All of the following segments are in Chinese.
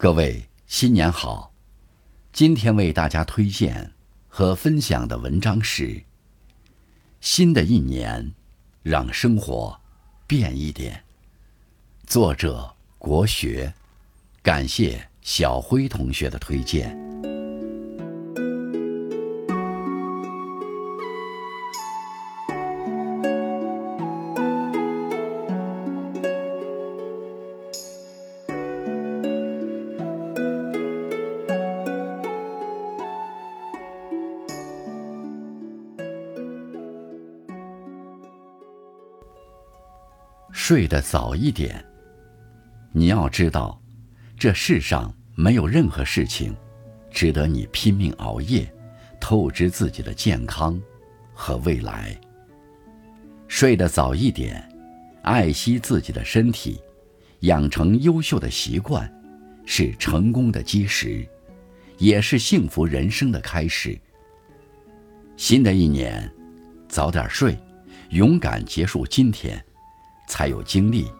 各位新年好！今天为大家推荐和分享的文章是：新的一年，让生活变一点。作者国学，感谢小辉同学的推荐。睡得早一点。你要知道，这世上没有任何事情值得你拼命熬夜，透支自己的健康和未来。睡得早一点，爱惜自己的身体，养成优秀的习惯，是成功的基石，也是幸福人生的开始。新的一年，早点睡，勇敢结束今天。才有精力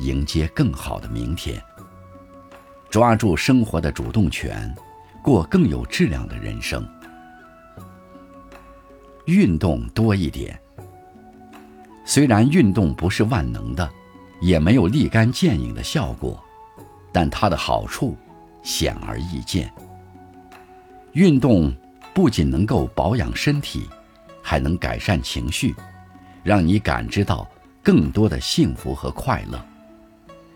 迎接更好的明天。抓住生活的主动权，过更有质量的人生。运动多一点。虽然运动不是万能的，也没有立竿见影的效果，但它的好处显而易见。运动不仅能够保养身体，还能改善情绪，让你感知到。更多的幸福和快乐，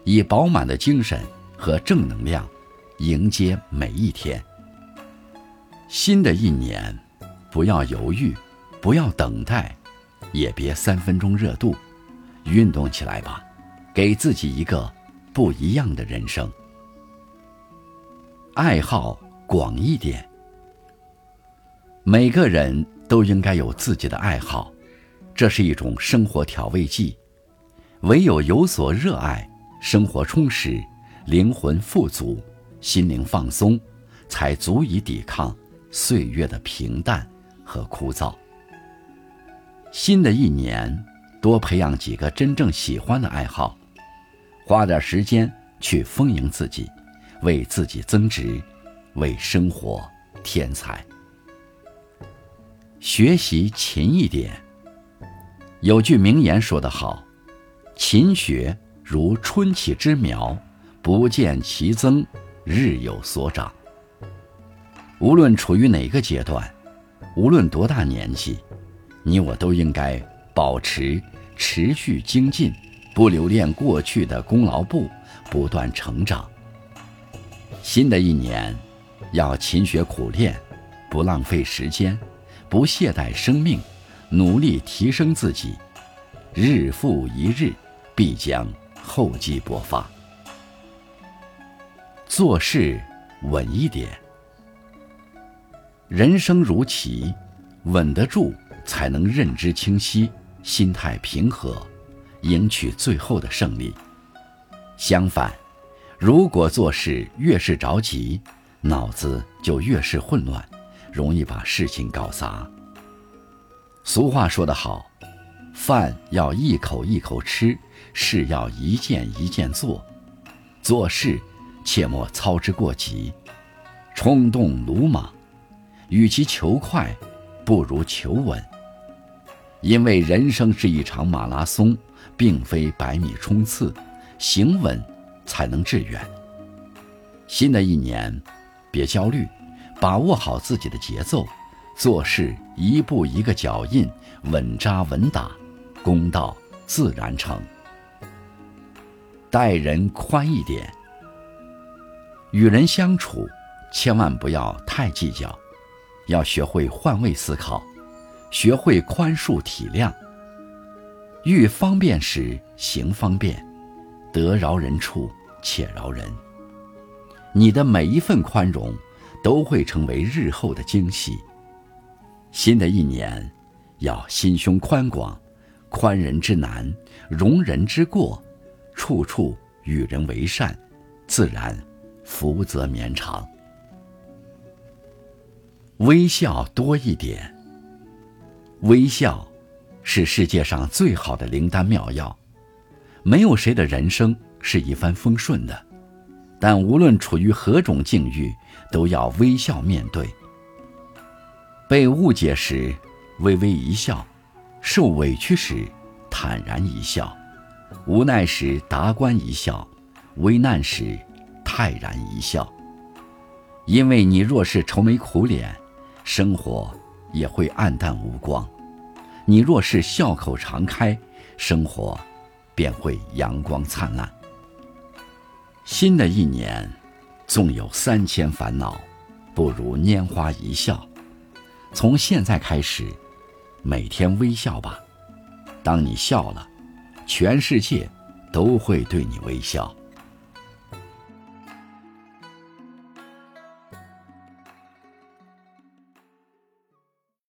以饱满的精神和正能量迎接每一天。新的一年，不要犹豫，不要等待，也别三分钟热度，运动起来吧，给自己一个不一样的人生。爱好广一点，每个人都应该有自己的爱好，这是一种生活调味剂。唯有有所热爱，生活充实，灵魂富足，心灵放松，才足以抵抗岁月的平淡和枯燥。新的一年，多培养几个真正喜欢的爱好，花点时间去丰盈自己，为自己增值，为生活添彩。学习勤一点。有句名言说得好。勤学如春起之苗，不见其增，日有所长。无论处于哪个阶段，无论多大年纪，你我都应该保持持续精进，不留恋过去的功劳簿，不断成长。新的一年，要勤学苦练，不浪费时间，不懈怠生命，努力提升自己，日复一日。必将厚积薄发，做事稳一点。人生如棋，稳得住才能认知清晰，心态平和，赢取最后的胜利。相反，如果做事越是着急，脑子就越是混乱，容易把事情搞砸。俗话说得好。饭要一口一口吃，事要一件一件做。做事切莫操之过急，冲动鲁莽。与其求快，不如求稳。因为人生是一场马拉松，并非百米冲刺，行稳才能致远。新的一年，别焦虑，把握好自己的节奏，做事一步一个脚印，稳扎稳打。公道自然成。待人宽一点，与人相处千万不要太计较，要学会换位思考，学会宽恕体谅。遇方便时行方便，得饶人处且饶人。你的每一份宽容，都会成为日后的惊喜。新的一年，要心胸宽广。宽人之难，容人之过，处处与人为善，自然福泽绵长。微笑多一点。微笑，是世界上最好的灵丹妙药。没有谁的人生是一帆风顺的，但无论处于何种境遇，都要微笑面对。被误解时，微微一笑；受委屈时，坦然一笑；无奈时，达观一笑；危难时，泰然一笑。因为你若是愁眉苦脸，生活也会黯淡无光；你若是笑口常开，生活便会阳光灿烂。新的一年，纵有三千烦恼，不如拈花一笑。从现在开始，每天微笑吧。当你笑了，全世界都会对你微笑。